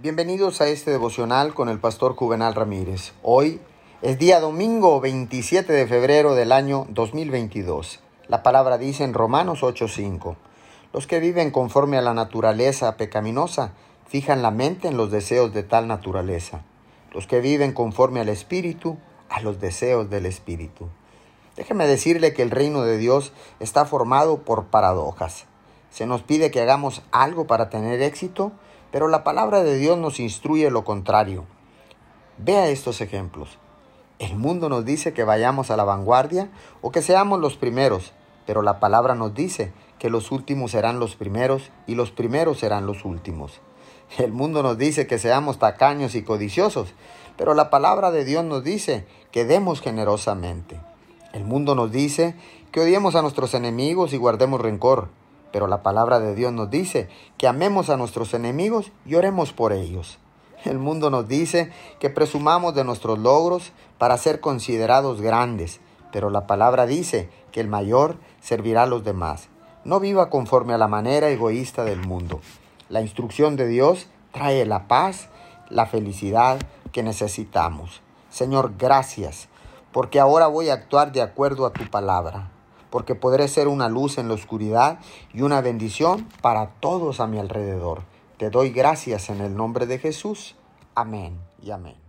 Bienvenidos a este devocional con el pastor Juvenal Ramírez. Hoy es día domingo 27 de febrero del año 2022. La palabra dice en Romanos 8:5, los que viven conforme a la naturaleza pecaminosa fijan la mente en los deseos de tal naturaleza. Los que viven conforme al Espíritu, a los deseos del Espíritu. Déjeme decirle que el reino de Dios está formado por paradojas. Se nos pide que hagamos algo para tener éxito, pero la palabra de Dios nos instruye lo contrario. Vea estos ejemplos. El mundo nos dice que vayamos a la vanguardia o que seamos los primeros, pero la palabra nos dice que los últimos serán los primeros y los primeros serán los últimos. El mundo nos dice que seamos tacaños y codiciosos, pero la palabra de Dios nos dice que demos generosamente. El mundo nos dice que odiemos a nuestros enemigos y guardemos rencor, pero la palabra de Dios nos dice que amemos a nuestros enemigos y oremos por ellos. El mundo nos dice que presumamos de nuestros logros para ser considerados grandes, pero la palabra dice que el mayor servirá a los demás. No viva conforme a la manera egoísta del mundo. La instrucción de Dios trae la paz, la felicidad que necesitamos. Señor, gracias, porque ahora voy a actuar de acuerdo a tu palabra porque podré ser una luz en la oscuridad y una bendición para todos a mi alrededor. Te doy gracias en el nombre de Jesús. Amén y amén.